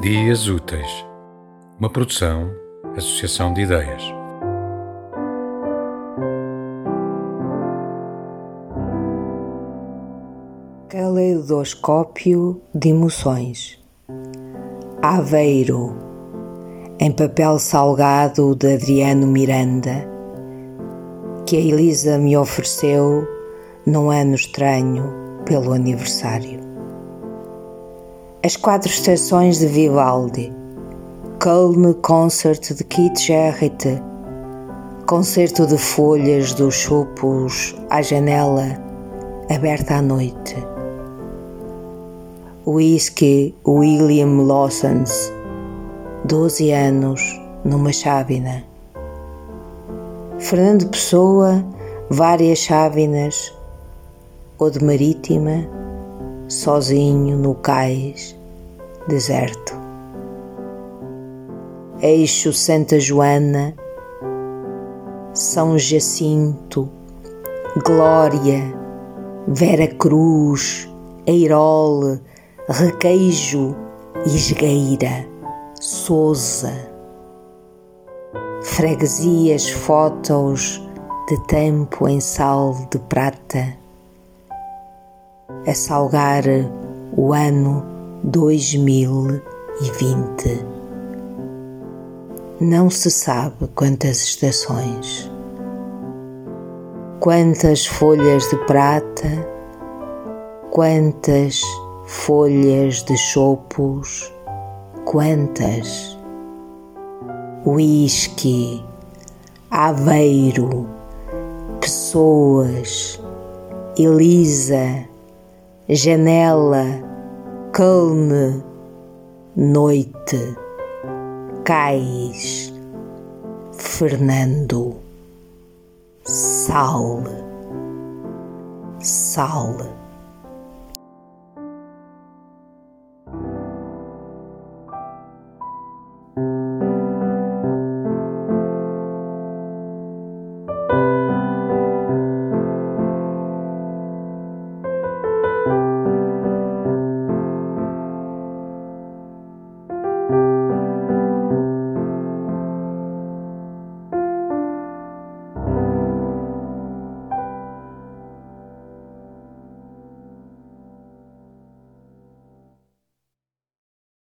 Dias Úteis, uma produção, associação de ideias. Caleidoscópio de emoções. Aveiro, em papel salgado de Adriano Miranda, que a Elisa me ofereceu num ano estranho pelo aniversário. As quatro estações de Vivaldi, Köln Concert de Keith Jarrett, concerto de folhas dos chupos à janela aberta à noite. Whisky William Lawson's, 12 anos numa chávena. Fernando Pessoa, várias chávenas, ou de marítima, sozinho no cais deserto. Eixo Santa Joana, São Jacinto, Glória, Vera Cruz, Eirol, Requeijo, Esgueira, Souza. Freguesias, fotos de tempo em sal de prata a salgar o ano 2020. Não se sabe quantas estações, quantas folhas de prata, quantas folhas de chopos, quantas whisky, aveiro, pessoas, Elisa janela, calme, noite, cais, Fernando, sal, sal.